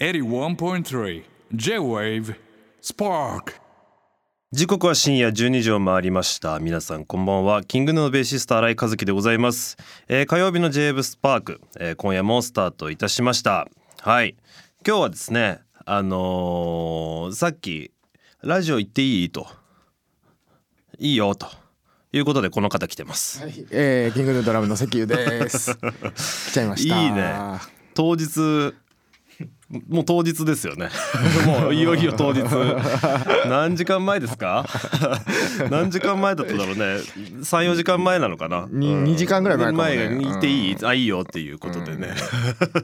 81.3 J-Wave Spark. 時刻は深夜12時を回りました。皆さんこんばんは。キングヌーのベーシスト新井和樹でございます、えー火曜日の j ブスパーク、えー今夜もスタートいたしました。はい。今日はですねあのーさっきラジオ行っていい？と。いいよと。いうことでこの方来てます。はい、えー、キングヌードラムの石油です。来ちゃいました。いいね。当日もう当日ですよね。もういよいよ当日。何時間前ですか？何時間前だっただろうね。3、4時間前なのかな？にうん。2時間ぐらい前かもね。前に行っていい、あいいよっていうことでね、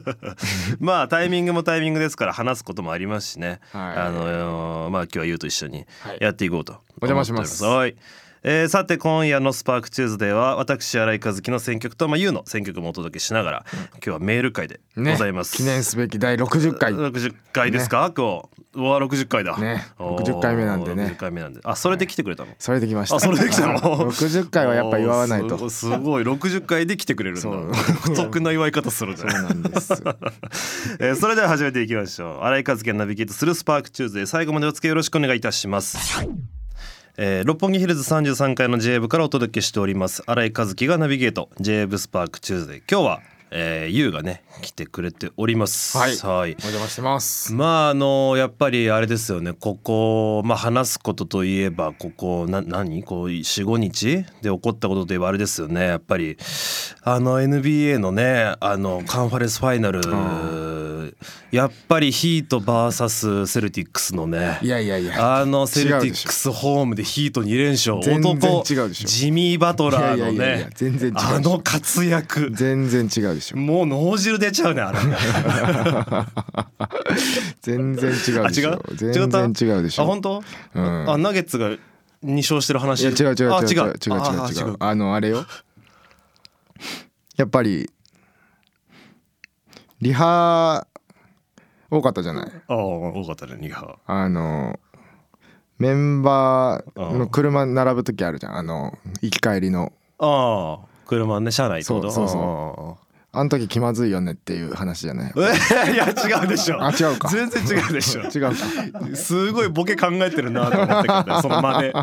まあタイミングもタイミングですから話すこともありますしね、はい。あのまあ今日はゆうと一緒にやっていこうとお邪魔します。はいえーさて今夜の「スパークチューズデーは私新井和樹の選曲と、まあ、ゆうの選曲もお届けしながら今日はメール会でございますね、記念すべき第60回。60回ですか、今日。うわ60回だ。ねおー60回目なんでね。60回目なんで。あそれで来てくれたの、それできました。あそれで来たの？60回はやっぱ祝わないと。すすごい60回で来てくれるんだ。そう。独特な祝い方するねそうなんです。えーそれでは始めていきましょう。新井和樹がナビゲートするスパークチューズデー最後までお付き合いよろしくお願いいたしますえー六本木ヒルズ33階の J 部からお届けしております。新井和樹がナビゲート。 J-WAVE スパークチューズデー。今日は、えー、ゆうがね来てくれております。はい。はい。お邪魔してます。まああのやっぱりあれですよね。ここ、まあ、話すことといえばここな何？こう45日？で起こったことといえばあれですよね。やっぱりあの NBA のねあのカンファレンスファイナル、やっぱりヒート VS セルティックスのねいやいやいや。あのセルティックスホームでヒート2連勝全然男違うでしょ。ジミー・バトラーのいやいやいやいねや全然違うでしょ。あの活躍。全然違うでしょ。もう脳汁出ちゃうねあれ。全然違うでしょ。あ違う？全然違うでしょ。あ本当、うん。あナゲッツが2勝してる話？いや違う違う違うあ違う。違う違うあ違う。あのあれよ。やっぱりリハ多かったじゃない？ああ多かったね2波あのメンバーの車並ぶ時あるじゃん。あの行き帰りの。ああ車ね車内ってこと？そうそうあの時気まずいよねっていう話じゃない。ういや違うでしょ。あ違うか。全然違うでしょ。違うか。すごいボケ考えてるなと思ったけどねその間で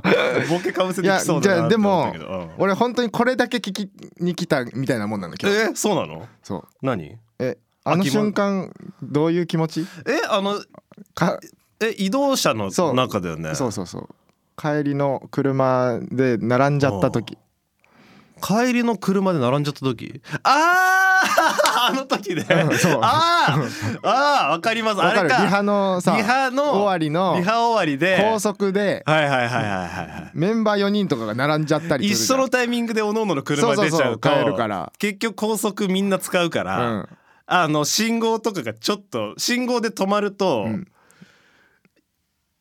ボケかぶせてきそうだなと思っもたけど。うん。俺本当にこれだけ聞きに来たみたいなもんなの今日。えそうなの？そう。何？えあの瞬間どういう気持ち？えあのかえ移動車の中だよね。そうそうそう。帰りの車で並んじゃった時帰りの車で並んじゃった時。ああ あの時ね。うんそう。あーあーわかります。あれか。リハのさリハの終わりのリハ終わりで。高速ではいはいはいはいはいはい。メンバー4人とかが並んじゃったり一緒のタイミングでおののの車出ちゃうとそうるから。結局高速みんな使うから、うん。あの信号とかがちょっと信号で止まると、うん。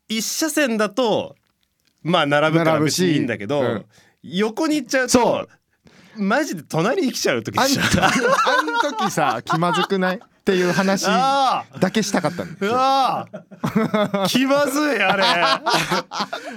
一車線だとまあ並ぶから別にいいんだけど、うん。横に行っちゃうそとマジで隣に来ちゃう時あん 一緒あん時さ気まずくないっていう話あだけしたかったんだうわー気まずいあれ。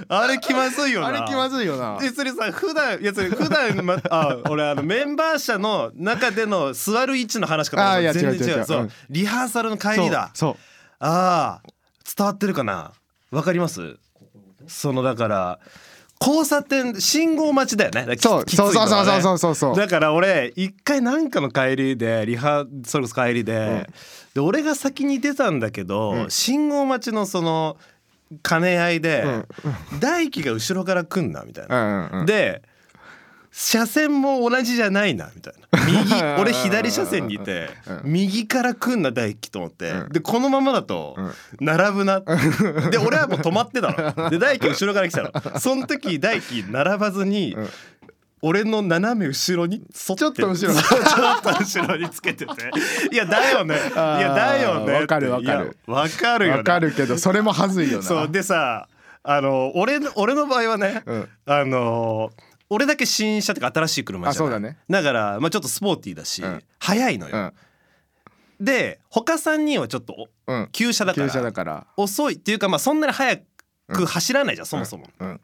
あれ気まずいよな。あれ気まずいよな。別にさ普段いやそれ普段まあ俺あのメンバー車の中での座る位置の話かと思っ全然違う。そう違う。ん。リハーサルの帰りだ。そう。ああ。伝わってるかな？わかります？そのだから交差点信号待ちだよね。そう。そうそうそうそうそうそう。だから俺一回なんかの帰りでリハそれこそ帰りで,、で俺が先に出たんだけど、うん。信号待ちのその兼ね合いで、うん。大輝が後ろから来んなみたいな。で車線も同じじゃないなみたいな。右俺左車線にいてうん。右から来んな大輝と思って。うん。でこのままだとうん。並ぶな。で俺はもう止まってたの。で大輝後ろから来たの。その時大輝並ばずにうん。俺の斜め後ろにちょっと後ろ。ちょっと後ろにつけてて。いやだよね。いやだよねわかるわかる。わかるよね。わかるけどそれもはずいよな。そうでさあの俺の俺の場合はね、うん。あの俺だけ新車ってか新しい車じゃそうだね。だから、まあ、ちょっとスポーティーだし、うん。速いのよ、うん。で他3人はちょっとおうん。旧車だから旧車だから。遅いっていうかまあそんなに速く走らないじゃん、そもそも。うん。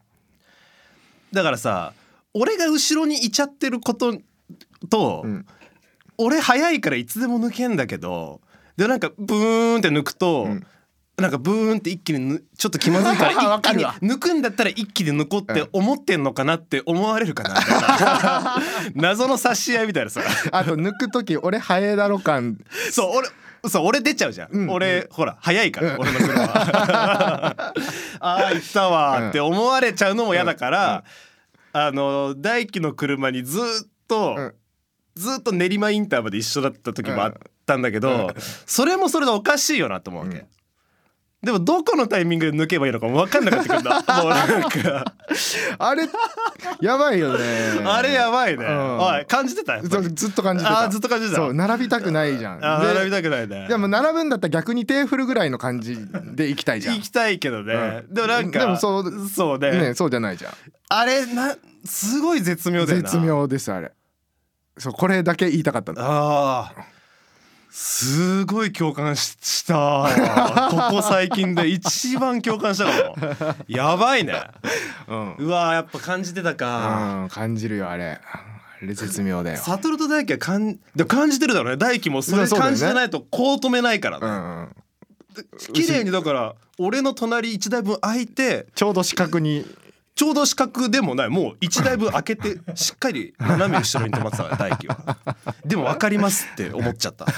だからさ俺が後ろにいちゃってることと、うん。俺速いからいつでも抜けんだけどでなんかブーンって抜くと、んなんかブーンって一気にぬちょっと気まずいから わ一気に抜くんだったら一気に抜こうって思ってんのかなって思われるかな。謎の差し合いみたいなさ。あと抜く時俺早えだろ感。そう俺そう俺出ちゃうじゃん、うん。俺ほら早いから、俺の車 ああ行ったわって思われちゃうのも嫌だから、あの大輝の車にずっと、うん。ずっと練馬インターまで一緒だった時もあったんだけど、それもそれでおかしいよなと思うわけ。うんでもどこのタイミングで抜けばいいのかも分かんなかった もうなんか。あれやばいよね。あれやばいね、うん。おい感じてた？ずっと感じてた。あーずっと感じてた。そう並びたくないじゃん。並びたくないね。でも並ぶんだったら逆に手振るぐらいの感じで行きたいじゃん。行きたいけどね、うん。でもなんかでもそうそうね。ねそうじゃないじゃん。あれなすごい絶妙だよな。絶妙ですあれ。そうこれだけ言いたかったの。ああすごい共感しした。ここ最近で一番共感したかも。やばいね。うん、うわーやっぱ感じてたか。うん、感じるよあれ。あれ絶妙だよ。悟と大輝は感でも感じてるだろうね。大輝もそれ感じてないとこう止めないから。ねうん。うん綺麗にだから俺の隣一台分空いてちょうど四角にちょうど四角でもないもう一台分開けて しっかり斜め後ろに止まってたから大輝は。でも分かりますって思っちゃった。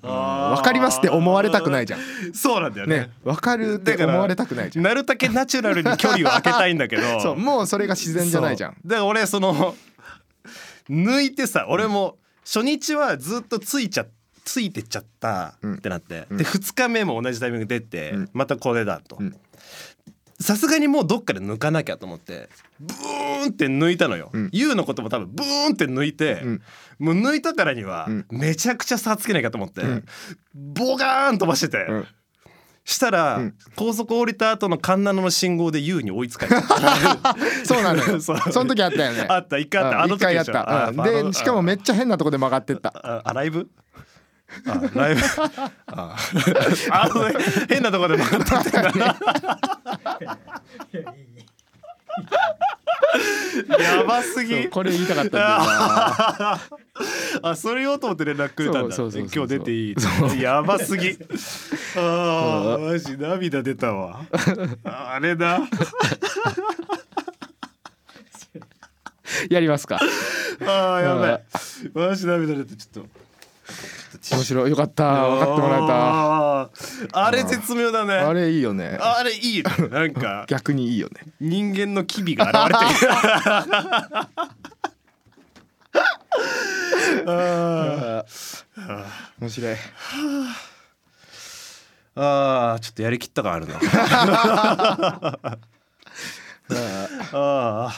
分かりますって思われたくないじゃん。そうなんだよね。ね分かるって思われたくないじゃん。なるだけナチュラルに距離を空けたいんだけど。そうもうそれが自然じゃないじゃん。だから俺その抜いてさ俺も初日はずっとついちゃついてっちゃったってなって、うん。で2日目も同じタイミングで出て、うん。またこれだと。うん。さすがにもうどっかで抜かなきゃと思ってブーンって抜いたのよ、うん。YOU のことも多分ブーンって抜いて、うん。もう抜いたからにはうん。めちゃくちゃ差つけなきゃと思って、ん。ボガーン飛ばしてて、うん。したら、うん。高速降りた後の環七の信号で YOU に追いつかれた そうなのよ。そその時あったよね。あった一回あった。うん。あの時一回やった、でしかもめっちゃ変なとこで曲がってった。ああライブ？あライブ。ああ変なところで曲がってたなやばすぎ。これ言いたかった あそれ言おうと思って連絡くれたんだ。今日出ていいって。やばすぎ。あーマジ涙出たわ。あれだ。やりますか。あーやばい。マジ涙出てちょっと面白い。よかった。分かってもらえた。あれ絶妙だね。あれいいよね。あれいいね。なんか。逆にいいよね。人間の機微が現れてる。あー面白い。あー。ちょっとやりきった感あるな。あ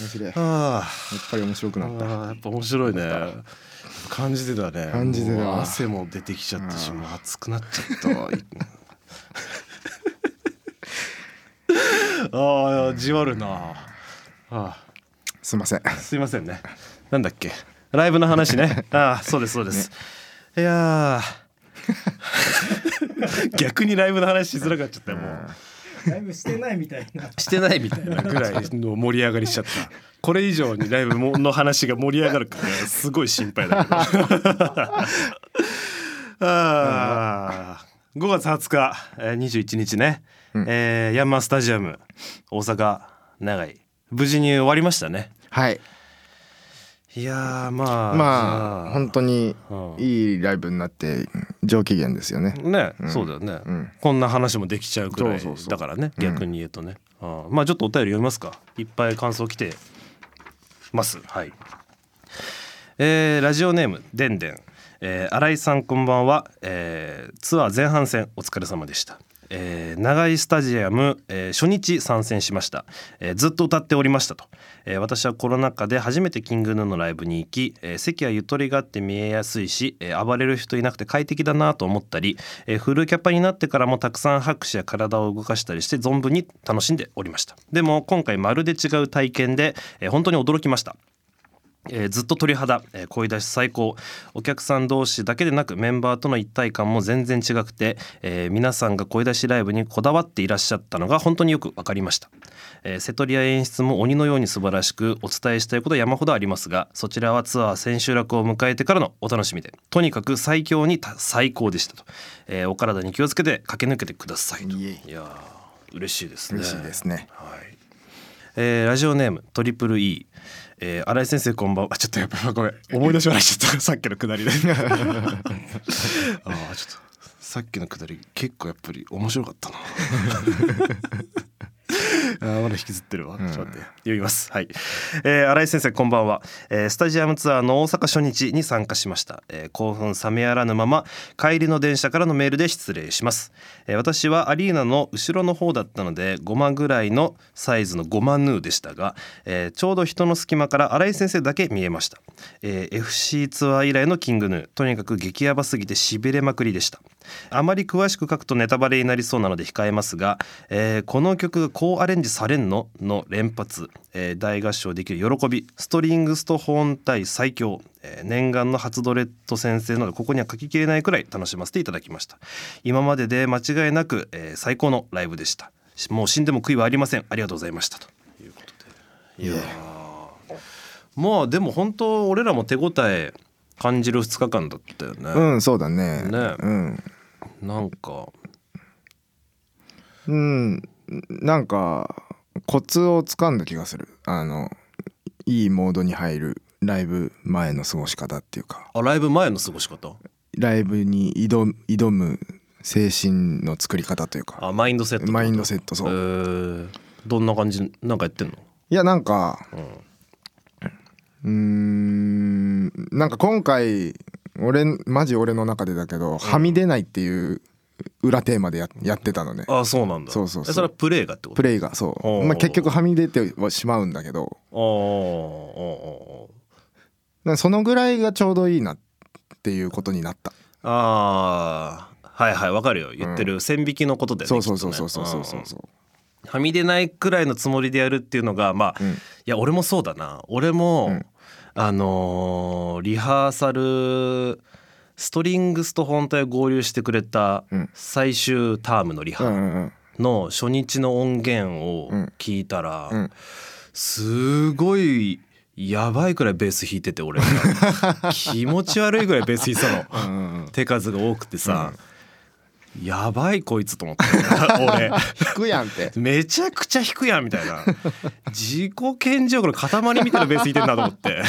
面白い。やっぱり面白くなった。やっぱ面白いね感じてたね。感じてた。汗も出てきちゃったしもう熱くなっちゃった。わ ああじわるな。あすいません。ーすいませんね。なんだっけ。ライブの話ね。ああそうですそうです、いやー。逆にライブの話しづらかっちゃったよもうライブしてないみたいな。してないみたいなぐらいの盛り上がりしちゃった。これ以上にライブの話が盛り上がるかねすごい心配だけど。あー。5月20日、えー、21日ね、うん。えーヤンマースタジアム大阪長い無事に終わりましたね。はいいやーまあまあ本当にうん。いいライブになって上機嫌ですよね。ね、うん。そうだよね、うん。こんな話もできちゃうくらいそうそうそう。だからねうん。逆に言うとね、あまあちょっとお便り読みますか。いっぱい感想来てます。はい。えーラジオネームでんでん、えー新井さんこんばんは、えーツアー前半戦お疲れ様でしたえー長井スタジアム、えー初日参戦しました、えーずっと歌っておりましたと、えー私はコロナ禍で初めてキングヌーのライブに行き、えー席はゆとりがあって見えやすいし、えー暴れる人いなくて快適だなと思ったり、えーフルキャパになってからもたくさん拍手や体を動かしたりして存分に楽しんでおりました。でも今回まるで違う体験で、えー本当に驚きました。えーずっと鳥肌、えー声出し最高。お客さん同士だけでなくメンバーとの一体感も全然違くて、えー皆さんが声出しライブにこだわっていらっしゃったのが本当によく分かりました、えー瀬戸利や演出も鬼のように素晴らしくお伝えしたいことは山ほどありますがそちらはツアー千秋楽を迎えてからのお楽しみでとにかく最強にた最高でしたと、えーお体に気をつけて駆け抜けてくださいと。いやー嬉しいですね。嬉しいですね。はい。えーラジオネームトリプル E。えー、新井先生こんばんは。ちょっとやっぱごめん思い出し笑いちゃった さっきのくだりで。あちょっとさっきのくだり結構やっぱり面白かったな。あーまだ引きずってるわ。ちょっと待って。読みます。はい。えー、新井先生こんばんは、えースタジアムツアーの大阪初日に参加しました。えー興奮冷めやらぬまま帰りの電車からのメールで失礼します。えー私はアリーナの後ろの方だったので5万ぐらいのサイズの5万ヌーでしたが、えーちょうど人の隙間から新井先生だけ見えました。えー FC ツアー以来のキングヌーとにかく激ヤバすぎてしびれまくりでした。あまり詳しく書くとネタバレになりそうなので控えますが、えーこの曲がこうアレンジされんの？の連発、えー大合唱できる。喜び。ストリングスと本体最強、えー念願の初ドレッド先生などここには書ききれないくらい楽しませていただきました。今までで間違いなく、えー最高のライブでした。しもう死んでも悔いはありません。ありがとうございました。ということで。いやー。まあでも本当俺らも手応え感じる2日間だったよね、うんそうだね。ね。うん。なんか。うんなんかコツをつかんだ気がする。あのいいモードに入るライブ前の過ごし方っていうか。あライブ前の過ごし方？ライブに挑む挑む精神の作り方というか。あマインドセットマインドセットそう。えー。どんな感じなんかやってんの？いやなんかうん。うーんなんか今回俺マジ俺の中でだけど、はみ出ないっていう裏テーマでややってたのね。あそうなんだ。そうそうそう。えそれはプレイがってこと？プレイがそう、まあ、結局はみ出てはしまうんだけど。そのぐらいがちょうどいいなっていうことになった。あーあーはいはいわかるよ。言ってる線引きのことで、ねそうそうそうそうそう。そうそううん。はみ出ないくらいのつもりでやるっていうのがまあ、うん。いや俺もそうだな。俺も、うん。あのーリハーサルストリングスと本体を合流してくれたうん。最終タームのリハうんうんうん。の初日の音源を聞いたら、うん。すごいやばいくらいベース弾いてて俺。気持ち悪いぐらいベース弾いてたの。うんうんうん。手数が多くてさ、やばいこいつと思って。俺。弾くやんって。めちゃくちゃ弾くやんみたいな。自己顕示欲の塊みたいなベース弾いてんなと思って。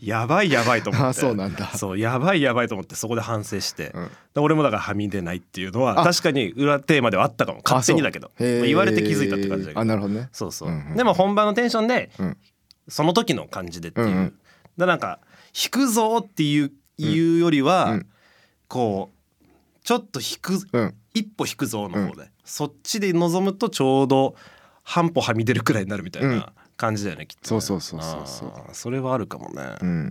やばいやばいと思って。あそうなんだ。そうやばいやばいと思ってそこで反省して、うん。で俺もだからはみ出ないっていうのはあ。確かに裏テーマではあったかも。勝手にだけど。言われて気づいたって感じだけど。あなるほどね。そうそう、うんうん。でも本番のテンションで、うん。その時の感じでっていう、うんうん。だなんか弾くぞっていう,、いうよりは、うん。こうちょっと弾くうん。一歩引くぞの方で、そっちで臨むとちょうど半歩はみ出るくらいになるみたいうん。な感じだよね、きっとね、そうそうそうそうそれはあるかもね、うん。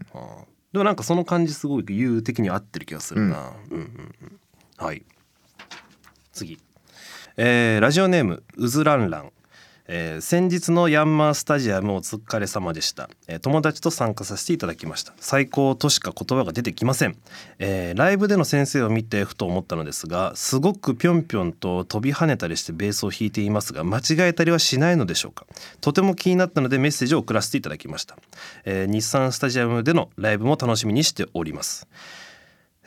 でもなんかその感じすごい言う的には合ってる気がするな、うん、うんうん。はい。次。えーラジオネームうずらんらんえー先日のヤンマースタジアムお疲れ様でした、えー友達と参加させていただきました。最高としか言葉が出てきません、えーライブでの先生を見てふと思ったのですがすごくぴょんぴょんと飛び跳ねたりしてベースを弾いていますが間違えたりはしないのでしょうか？とても気になったのでメッセージを送らせていただきました、え日産スタジアムでのライブも楽しみにしております。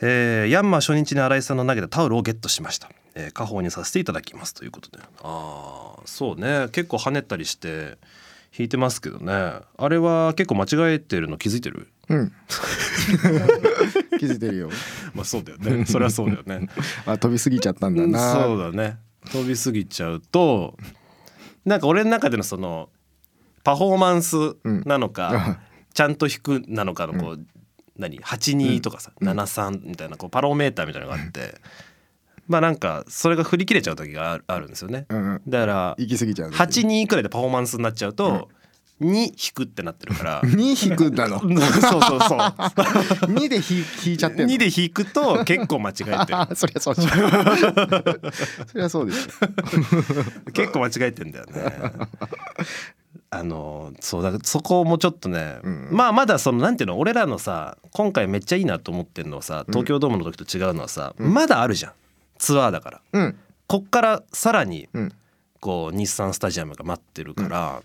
えーヤンマー初日に新井さんの投げたタオルをゲットしました、えー、家宝にさせていただきますということで。ああそうね。結構跳ねたりして弾いてますけどね。あれは結構間違えてるの気づいてる？うん。気づいてるよ。まあそうだよね。それはそうだよね。あ飛びすぎちゃったんだな。そうだね。飛びすぎちゃうとなんか俺の中でのそのパフォーマンスなのか、ちゃんと弾くなのかのこう、何？82とかさ、73みたいなこうパロメーターみたいなのがあって、まあなんかそれが振り切れちゃう時があるあるんですよね。うんうん。だから行き過ぎちゃう82くらいでパフォーマンスになっちゃうと、2弾くってなってるから。2引くんだの？そうそうそう2 で引引いちゃってんの？2で弾くと結構間違えてる。あそりゃそうそりゃそうでしょ。結構間違えてんだよね。あのそうだからそこもちょっとね、うん。まあまだそのなんていうの俺らのさ今回めっちゃいいなと思ってるのはさ東京ドームの時と違うのはさ、まだあるじゃん。ツアーだから。うん。こっからさらにうん。こう日産スタジアムが待ってるから、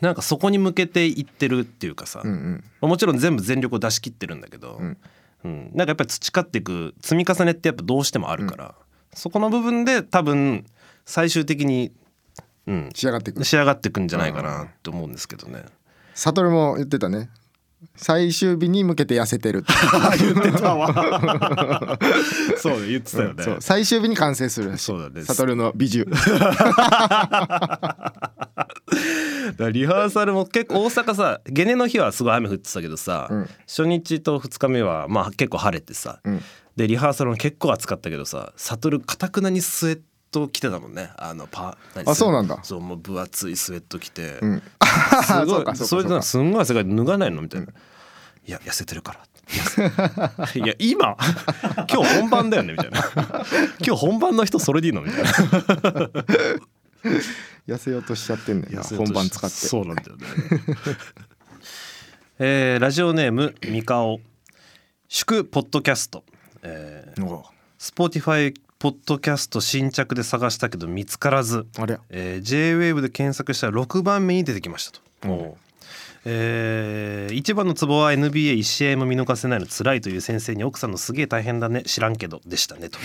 なんかそこに向けていってるっていうかさ、うんうん。もちろん全部全力を出し切ってるんだけど、ん。うん。なんかやっぱり培っていく積み重ねってやっぱどうしてもあるから、そこの部分で多分最終的に、うん、仕上がっていく仕上がっていくんじゃないかなって思うんですけどね。悟も言ってたね。最終日に向けて痩せてる。って言ってたわ。そう言ってたよね。そう最終日に完成するそうだね。悟の美獣。だからリハーサルも結構大阪さゲネの日はすごい雨降ってたけどさ、うん。初日と2日目はまあ結構晴れてさ、うん。でリハーサルも結構暑かったけどさ悟かたくなにスウェット着てたもんね。あのパ何？あそうなんだ。そうもう分厚いスウェット着て、うん。すごい。そうかそうかすんごい汗かいて脱がないの？みたいな、いや痩せてるから。いや今？今日本番だよね？みたいな。今日本番の人それでいいの？みたいな。痩せようとしちゃってんねんな本番使って。そうなんだよね。えーラジオネームみかお祝ポッドキャスト、えー、 Spotify ポッドキャスト新着で探したけど見つからず、ありゃえー、 J-WAVE で検索したら6番目に出てきましたと。えー一番のツボは NBA1 試合も見逃せないの辛いという先生に奥さんのすげえ大変だね。知らんけどでしたねと、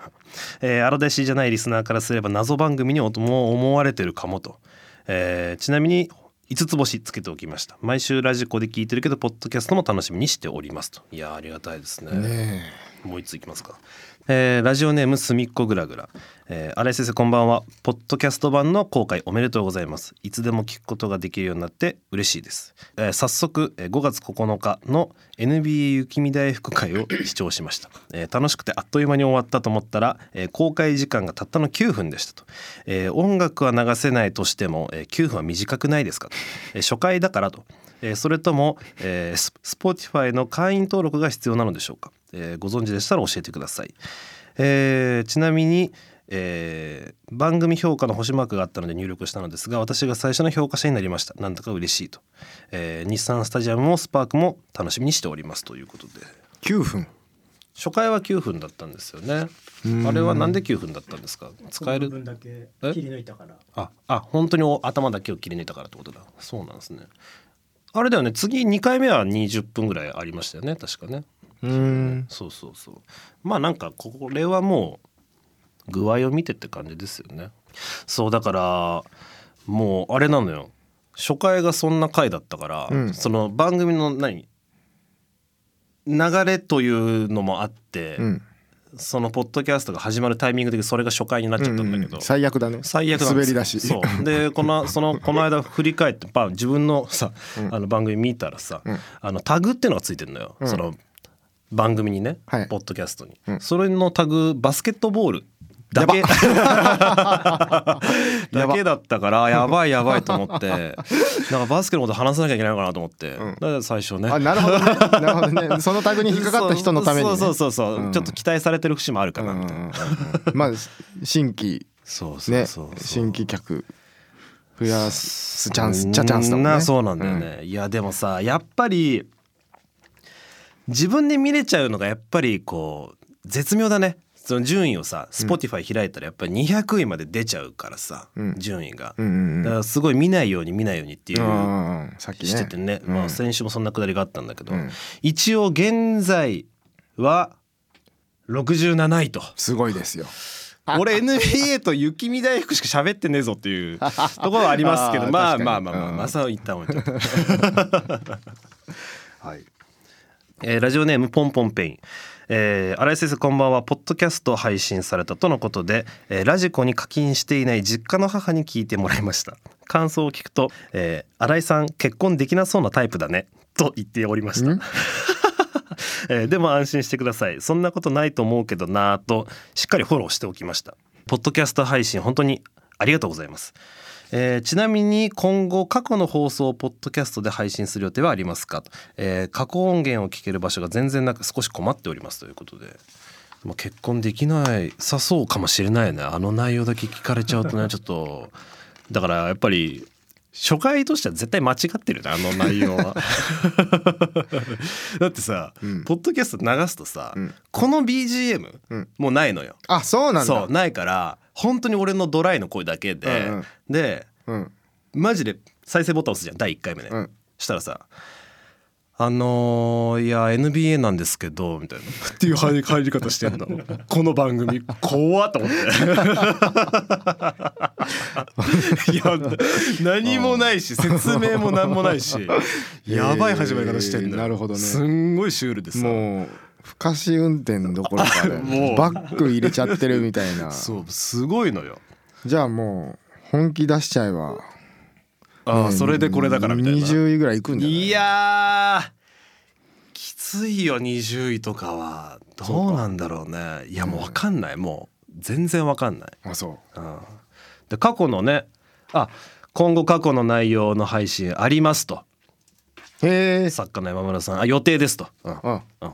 えー、荒出しじゃないリスナーからすれば謎番組にも思われてるかもと、えーちなみに5つ星つけておきました。毎週ラジコで聞いてるけどポッドキャストも楽しみにしておりますと。いやーありがたいですね。ねもう一ついきますか？えーラジオネームすみっこぐらぐら、えー、新井先生こんばんは。ポッドキャスト版の公開おめでとうございます。いつでも聞くことができるようになって嬉しいです、えー早速えー5月9日の NBA 雪見大福会を視聴しました、えー楽しくてあっという間に終わったと思ったら、えー公開時間がたったの9分でしたと、えー音楽は流せないとしても、えー9分は短くないですかと、えー初回だからと。えーそれとも、えー、ス Spotify の会員登録が必要なのでしょうか、えーご存知でしたら教えてください、えーちなみに、えー番組評価の星マークがあったので入力したのですが私が最初の評価者になりました。なんだか嬉しいと、えー日産スタジアムもスパークも楽しみにしておりますということで。9分。初回は9分だったんですよね。あれはなんで9分だったんですか？使える？部分だけえ？切り抜いたから。ああ本当にお頭だけを切り抜いたからってことだ。そうなんですね。あれだよね。次2回目は20分ぐらいありましたよね。確かねうん。そうそうそう。まあなんかこれはもう具合を見てって感じですよね。そうだからもうあれなのよ。初回がそんな回だったから、うん。その番組の何流れというのもあって、うん。そのポッドキャストが始まるタイミングでそれが初回になっちゃったんだけど、うん。うん最悪だね。最悪滑り出し。そう。でこのそのこの間振り返ってパン自分のさ、あの番組見たらさ、うん。あのタグってのがついてるのよ、ん。その番組にね、はい。ポッドキャストに、うん。それのタグバスケットボール。だけ。だけだったからやばいやばいと思って。なんかバスケのこと話さなきゃいけないのかなと思って、ん。だから最初ね。あなるほどね。なるほどね。そのタグに引っかかった人のために。ねそうそうそうそう、うん。ちょっと期待されてる節もあるかなみたいな、まあ新規。そうそうねそうそう。新規客。増やすチャンスチャチャンスだもんね。なそうなんだよね、いやでもさやっぱり自分で見れちゃうのがやっぱりこう絶妙だね。その順位をさ Spotify 開いたらやっぱり200位まで出ちゃうからさ、うん。順位が、うんうんうん。だからすごい見ないように見ないようにっていうしててね、うん。まあ、先週もそんなくだりがあったんだけど、うん。一応現在は67位と。すごいですよ。俺 NBA と雪見大福しか喋ってねえぞっていう ところはありますけど。まあ確かに。まあまあまあ、うん。まあさ一旦置いといて はい、えーラジオネームポンポンペイン。えー、新井先生こんばんは。ポッドキャスト配信されたとのことで、えーラジコに課金していない実家の母に聞いてもらいました。感想を聞くと、えー新井さん結婚できなそうなタイプだね。と言っておりました。ん？えーでも安心してください。そんなことないと思うけどなぁとしっかりフォローしておきました。ポッドキャスト配信本当にありがとうございます、えーちなみに今後過去の放送をポッドキャストで配信する予定はありますか、えー過去音源を聞ける場所が全然なく少し困っておりますということで。まあ結婚できないさそうかもしれないね。あの内容だけ聞かれちゃうとね ちょっとだからやっぱり初回としては絶対間違ってるねあの内容は。だってさ、うん。ポッドキャスト流すとさ、うん。この BGM、うん。もうないのよ。あそうなんだ。そうないから本当に俺のドライの声だけで、うんうん。でうん。マジで再生ボタン押すじゃん第1回目ね、うん。したらさあのーいや NBA なんですけどみたいな。っていう入り方してんの。この番組怖っと思って。いや何もないし説明も何もないしやばい始まり方してんだよ、えーなるほどね。すんごいシュールでさ。もう不可視運転どころか もねう。バック入れちゃってるみたいな。そうすごいのよ。じゃあもう本気出しちゃえば。ああそれでこれだからみたいな。20位ぐらいいくんじゃない？いやーきついよ20位とかは。どうなんだろうね。いやもう分かんない。もう全然分かんない、あそう。うん、で過去のねあ今後過去の内容の配信ありますと。へえ作家の山村さん。あ予定ですと、うん。うん。うん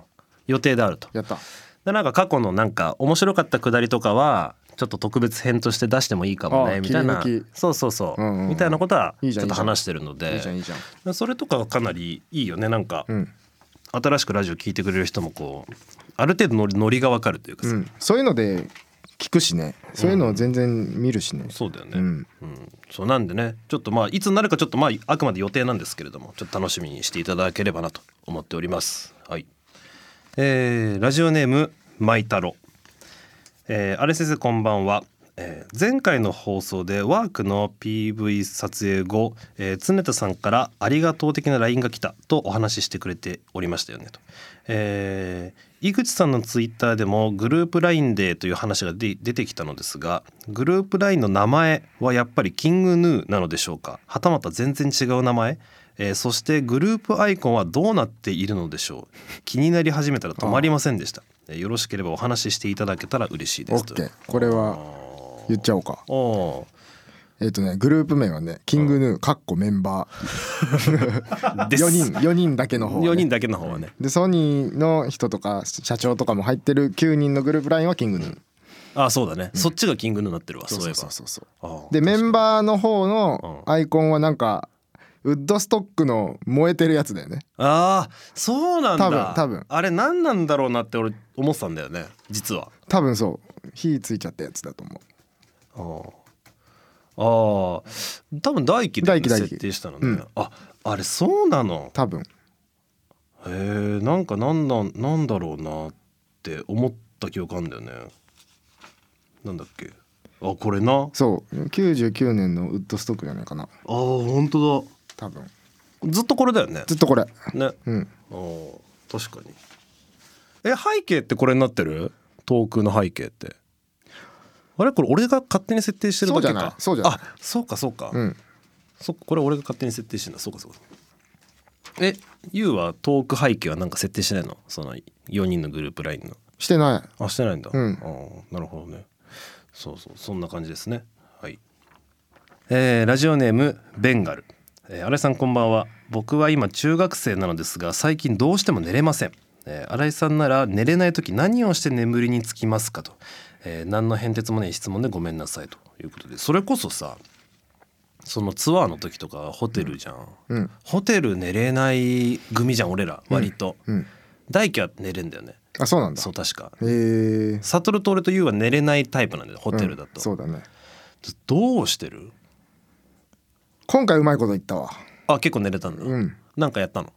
予定であると。やった。でなんか過去のなんか面白かったくだりとかはちょっと特別編として出してもいいかもあねみたいな。そうそうそう,、うんうん。うんみたいなことはいちょっと話してるので。それとかはかなりいいよね。なんか、うん。新しくラジオ聞いてくれる人もこうある程度ノリノリがわかるというかさ、うん。そういうので聞くしね。そういうのを全然見るしね。そうだよね、うん。うん。そうなんでね。ちょっとまあいつになるかちょっとまああくまで予定なんですけれどもちょっと楽しみにしていただければなと思っております。はいえーラジオネームマイタロ。えー、あれ先生こんばんは、えー前回の放送でワークの PV 撮影後、えー、常田さんからありがとう的な LINE が来たとお話ししてくれておりましたよねと、えー井口さんのツイッターでもグループ LINE でという話が出てきたのですがグループ LINE の名前はやっぱりキングヌーなのでしょうか？はたまた全然違う名前？えーそしてグループアイコンはどうなっているのでしょう？気になり始めたら止まりませんでした。えーよろしければお話ししていただけたら嬉しいですオッケー。これは言っちゃおうか。えっとねグループ名はねキングヌーかっこメンバー。です。4人4人だけの方、ね、4人だけの方はね。でソニーの人とか社長とかも入ってる9人のグループラインはキングヌー。あそうだね、そっちがキングヌーになってるわそういえばそうそう。そうあーでメンバーの方うのん。アイコンはなんかウッドストックの燃えてるやつだよね。あーそうなんだ。多分あれ何なんだろうなって俺思ってたんだよね実は。多分そう。火ついちゃったやつだと思う。あー。あー。多分大輝で、ね、設定したのね、うん。ああれそうなの？多分。へえなんかなんなんなんだろうなって思った記憶あるんだよね。なんだっけ？あこれな？あそう。99年のウッドストックじゃないかな。ー本当多分。だずっとこれだよね。ずっとこれ。ね。うん。あー確かに。え背景ってこれになってる？遠くの背景って。あれ？これ俺が勝手に設定してるだけか。そうじゃない。そうじゃない。あそうかそうか、うん。そこれ俺が勝手に設定してんだ。そうかそうか。えユウは遠く背景はなんか設定してないの？その4人のグループラインの。してない。あしてないんだ、うん。あーなるほどね。そうそうそんな感じですね。はい。えーラジオネームベンガル、えー、新井さんこんばんは。僕は今中学生なのですが最近どうしても寝れません、えー新井さんなら寝れない時何をして眠りにつきますかと、えー何の変哲もない質問でごめんなさいということで。それこそさそのツアーの時とかホテルじゃん、うん。ホテル寝れない組じゃん俺ら。割と、うん。大輝は寝れんだよね。あそうなんだ。そう確か。へえサトルと俺とユウは寝れないタイプなんだよホテルだと、そうだね。どうしてる？今回うまいこと言ったわ。あ結構寝れたんだ、うん。なんかやったの？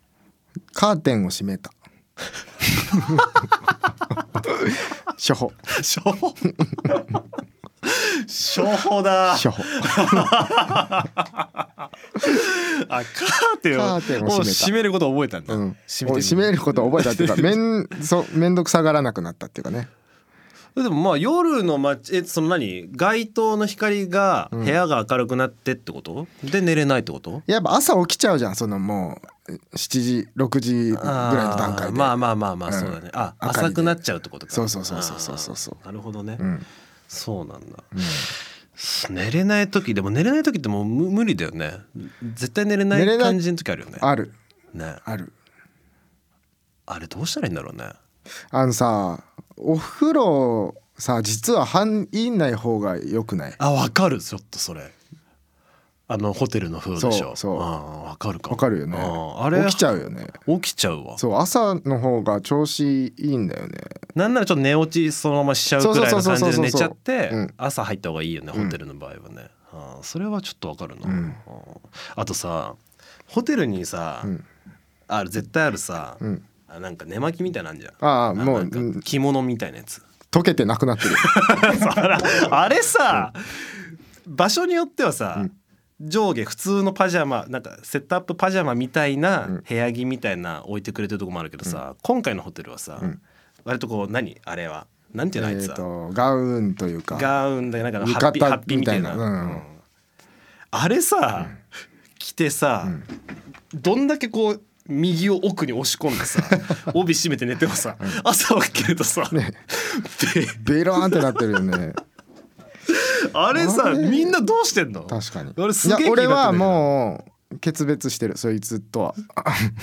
カーテンを閉めた。初歩。初歩？初歩だ。初歩。あカーテンをカーテンを閉めた。もう閉めること覚えたんだ、うん。閉める。ことを覚えたっていうかめんそめんどくさがらなくなったっていうかねでもまあ夜の街えその何？街灯の光が部屋が明るくなってってこと、で寝れないってこと？やっぱ朝起きちゃうじゃんそのもう7時6時ぐらいの段階で。まあまあまあまあうん。そうだね、あ明かりで。浅くなっちゃうってことか。そうそうそうそうそうそうなるほどね、うん。そうなんだ、寝れない時でも寝れない時ってもう無無理だよね。絶対寝れない感じの時あるよね。ある。ね。ある。あれどうしたらいいんだろうねあのさお風呂さ実は入んない方がよくない？あわかるちょっとそれ。あのホテルの風呂でしょ。そうわかるかも。わかるよね。あれ起きちゃうよね。起きちゃうわ。そう朝の方が調子いいんだよね。なんならちょっと寝落ちそのまましちゃうくらいの感じで寝ちゃってうん。朝入った方がいいよねうん。ホテルの場合はね、あーそれはちょっとわかるな、うん。あとさホテルにさ、うん。ある絶対あるさ、うんあなんか寝巻きみたいなんじゃん。ああもうなんかうん。着物みたいなやつ。溶けてなくなってる。あれさ、場所によってはさ、うん。上下普通のパジャマなんかセットアップパジャマみたいなうん。部屋着みたいな置いてくれてるとこもあるけどさ、今回のホテルはさ、うん。割とこう何？あれは？なんていうのあいつは、えーとガウンというか。ガウンでなんか浴ハッピハッピーみたいな。うん。あれさ、着てさ、どんだけこう右を奥に押し込んでさ 帯締めて寝てもさ、朝起きるとさ、ねで ベローンってなってるよね。あれさみんなどうしてんの？確かに。俺すげえ俺はもう決別してるそいつとは。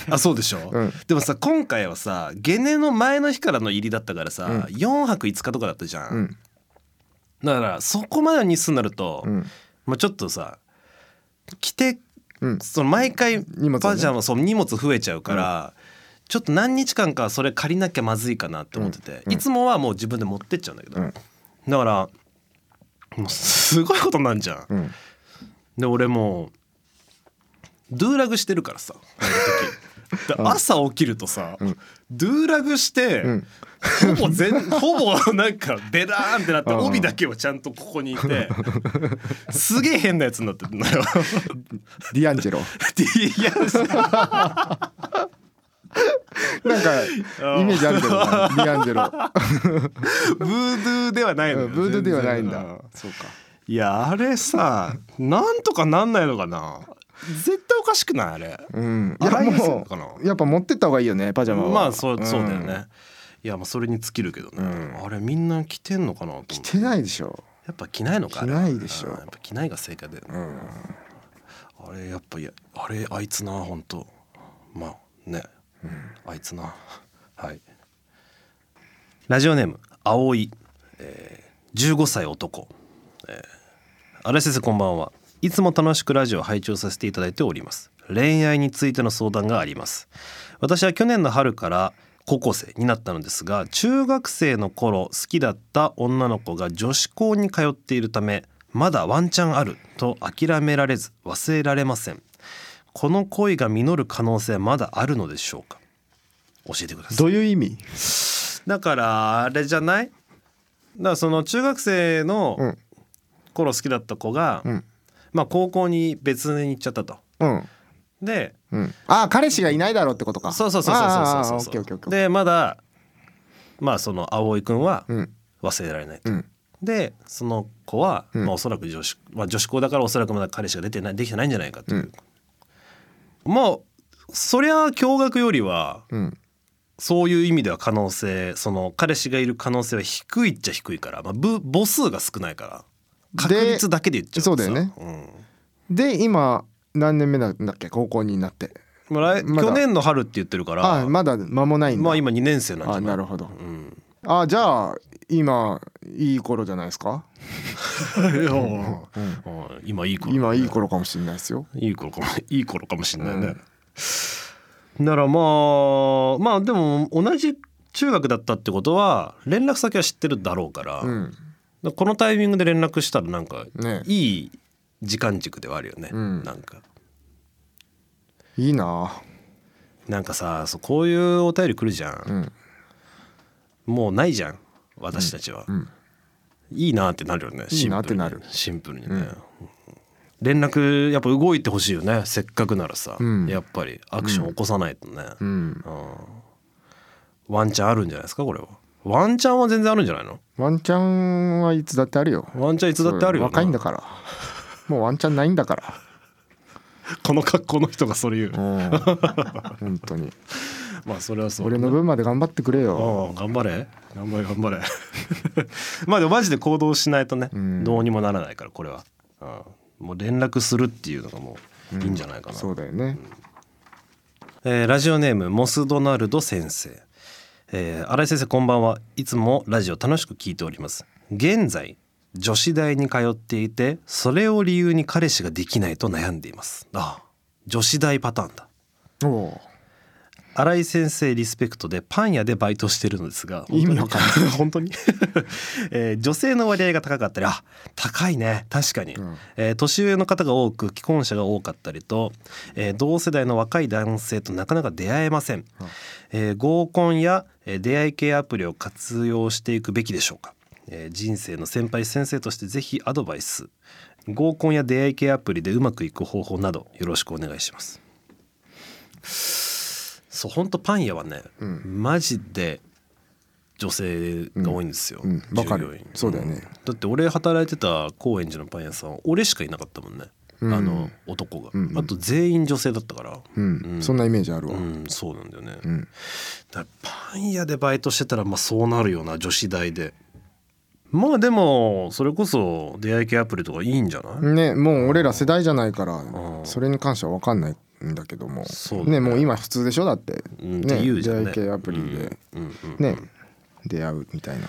あそうでしょ、うん。でもさ今回はさゲネの前の日からの入りだったからさ、うん。4泊5日とかだったじゃん、うん。だからそこまでの日数になると、うん。まあ、ちょっとさ着てうんその毎回パジャマ、そう荷物増えちゃうから、ちょっと何日間かそれ借りなきゃまずいかなって思ってて、うん。いつもはもう自分で持ってっちゃうんだけど、うん。だからもうすごいことなんじゃん。うん。で俺もうドゥーラグしてるからさ寝る時。で 朝起きるとさ、ん。ドゥーラグして、うん。ほぼ全 ほぼなんかベラーンってなってうん。帯だけはちゃんとここにいてすげえ変なやつになってるのよ。D'Angelo。いやなんかイメージあるけどな D'Angelo。Voodoo ではないの Voodoo ではないんだ。そうか。いやあれさなんとかなんないのかな絶対おかしくないあれ。うん。いや洗いやすいのもかな？うやっぱ持ってった方がいいよねパジャマは。まあそうそうだよんね、いやまあそれに尽きるけどね、うん。あれみんな着てんのかなと思って。着てないでしょ。やっぱ着ないのか。着ないでしょ。あれはやっぱ着ないが正解だよね、うん。あれやっぱいやあれあいつな本当まあね、あいつな。はい。ラジオネーム葵、えー、15歳男、えー、新井先生こんばんはいつも楽しくラジオを拝聴させていただいております。恋愛についての相談があります。私は去年の春から高校生になったのですが中学生の頃好きだった女の子が女子校に通っているためまだワンチャンあると諦められず忘れられません。この恋が実る可能性はまだあるのでしょうか？教えてください。どういう意味？だからあれじゃない？だからその中学生うのん。頃好きだった子が、うんまあ高校に別に行っちゃったと。うん。でうん。あ彼氏がいないだろうってことか。そうそうそうそうそうそう。でまだまあその葵くんはうん。忘れられないと。うん。でその子は、うん。まあ、おそらく女子、まあ、女子校だからおそらくまだ彼氏が出てないできてないんじゃないかという、うん。まあそりゃ驚愕よりはうん。そういう意味では可能性その彼氏がいる可能性は低いっちゃ低いから、まあ、ぶ母数が少ないから確率だけで言っちゃうそうだよね。うん。で今何年目なんだっけ？高校になって。まあ去年の春って言ってるから。あまだ間もないんだ。まあ今2年生なんじゃあない？なるほど。うん、あじゃあ今いい頃じゃないですか？いやうん。今いい頃。今いい頃かもしれないですよ。いい頃かも。いい頃かもしれないね、だからまあまあでも同じ中学だったってことは連絡先は知ってるだろうから,、うんこのタイミングで連絡したらなんかね。いい時間軸ではあるよね、うん。なんか。いいな。なんかさそうこういうお便り来るじゃん、うん。もうないじゃん私たちは、うん。いいなってなるよねいいなってなる。シンプルにね、連絡やっぱ動いてほしいよねせっかくならさ、うん。やっぱりアクション起こさないとね、うん。うん。ワンチャンあるんじゃないですかこれはワンチャンは全然あるんじゃないの？ワンチャンはいつだってあるよ。ワンチャンいつだってあるよな。若いんだから。もうワンチャンないんだから。この格好の人がそれ言う、うん。本当に。まあそれはそう。俺の分まで頑張ってくれよ。頑張れ。頑張れ頑張れ。まあでもマジで行動しないとね、うん。どうにもならないからこれは、うん、もう連絡するっていうのがもういいんじゃないかな、そうだよね。えーラジオネームモスドナルド先生、えー、新井先生こんばんは。いつもラジオ楽しく聞いております。現在女子大に通っていてそれを理由に彼氏ができないと悩んでいます。ああ女子大パターンだ。おお新井先生リスペクトでパン屋でバイトしてるのですが 意味わかんない。本当に、えー女性の割合が高かったりあ高いね。確かに、うん。えー年上の方が多く既婚者が多かったりと、えー同世代の若い男性となかなか出会えません、えー合コンや、えー出会い系アプリを活用していくべきでしょうか、えー人生の先輩先生としてぜひアドバイス。合コンや出会い系アプリでうまくいく方法などよろしくお願いしますそう本当パン屋はね、マジで女性が多いんですよ、うん。従業員。そうだよね。ん。だって俺働いてた高円寺のパン屋さん俺しかいなかったもんね、うん。あの男が、うん。うん。あと全員女性だったから。うん、そんなイメージあるわ、うん、そうなんだよね、ん。だパン屋でバイトしてたらまあそうなるよな女子大で。まあでもそれこそ出会い系アプリとかいいんじゃない、ねもう俺ら世代じゃないからん。それに関しては分かんないんだけども。そうだね。ねもう今普通でしょ？だって。ね。出会い系アプリで。ね出会うみたいな。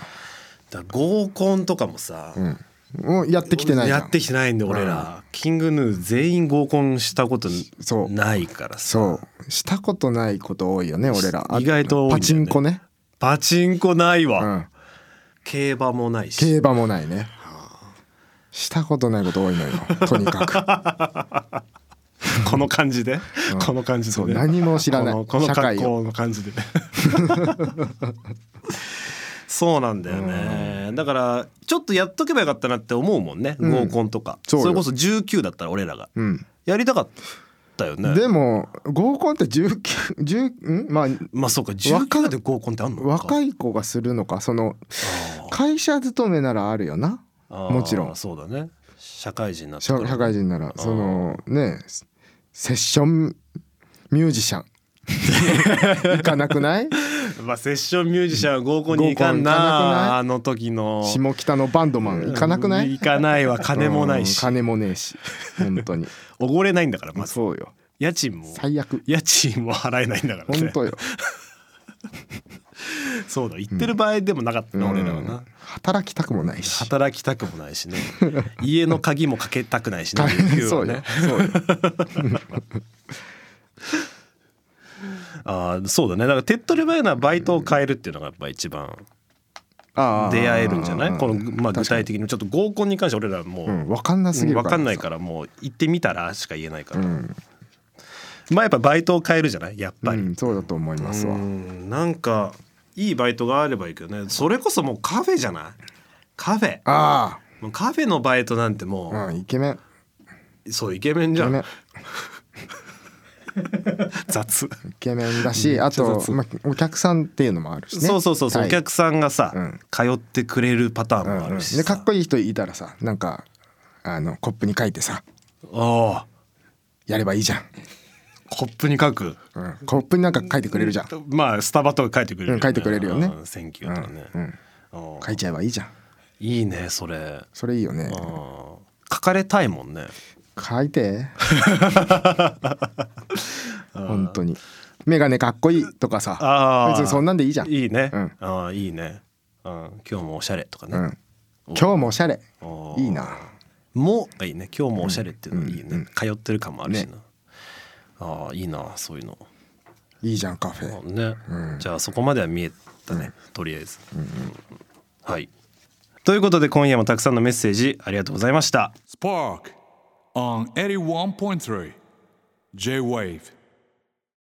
だ合コンとかもさ、うん。もうやってきてないやってきてないんで俺ら、キングヌー全員合コンしたことそうないからさ。そう。したことないこと多いよね俺ら。あ意外とパチンコね。パチンコないわ、うん。競馬もないし。競馬もないね。したことないこと多いのよとにかく この感じで、この感じで、ね、そう何も知らない。この格好の感じで。ね そうなんだよね、だからちょっとやっとけばよかったなって思うもんね、うん。合コンとか。それこそ19だったら俺らが。うん。やりたかったよね。でも合コンって19ん？まあまあそうか。19で合コンってあんの？か若い子がするのか。その会社勤めならあるよな。もちろん。そうだね。社会人にな社会人なら。そのねセッションミュージシャン。行かなくない？まあセッションミュージシャンは合コンに行かんなあの時の。下北のバンドマン行かなくない？行かないわ金もないし。うん金もねえし本当に。おごれないんだからまず。そうよ。家賃も最悪。家賃も払えないんだからね。本当よ そうだ行ってる場合でもなかったな、俺らはうんな。働きたくもないし。働きたくもないしね。家の鍵もかけたくないしねそうよ。そうよ。ああそうだね。だから手っ取り早いのはバイトを変えるっていうのがやっぱ一番出会えるんじゃない？うんこの、まあ、具体的にちょっと合コンに関して俺らもう、うん分かんなすぎる分かんないからもう行ってみたらしか言えないから、うん。まあやっぱバイトを変えるじゃない？やっぱり、うんそうだと思いますわ。うんなんかいいバイトがあればいいけどね。それこそもうカフェじゃない？カフェ。あもうカフェのバイトなんてもあうんイケメン。う、そうイケメンじゃん。イケメン。雑、イケメンだしあと、雑まあ、お客さんっていうのもあるしね。そうそうそうそう、はいお客さんがさ、うん。通ってくれるパターンうんうん。もあるでかっこいい人いたらさなんかあのコップに書いてさああ。やればいいじゃん、コップに書く。うん、コップになんか書いてくれるじゃん。まあスタバとか書いてくれるよ、うん書いてくれるよね。うん Thank you とかね、書いちゃえばいいじゃん。いいねそれ。それいいよね。書かれたいもんね。書いて。本当に。メガネかっこいいとかさ。別にそんなんでいいじゃん。いいね、うん。ああいいね、うん、今日もおしゃれとかね、うん。今日もおしゃれ。おいいな。もがいいね。今日もおしゃれっていうのいいね、うんうん。通ってる感もあるしな、ねああいいなそういうの。いいじゃんカフェ。ね、うん。じゃあそこまでは見えたね、とりあえず、はい。ということで今夜もたくさんのメッセージありがとうございました。Spark on 81.3 J Wave.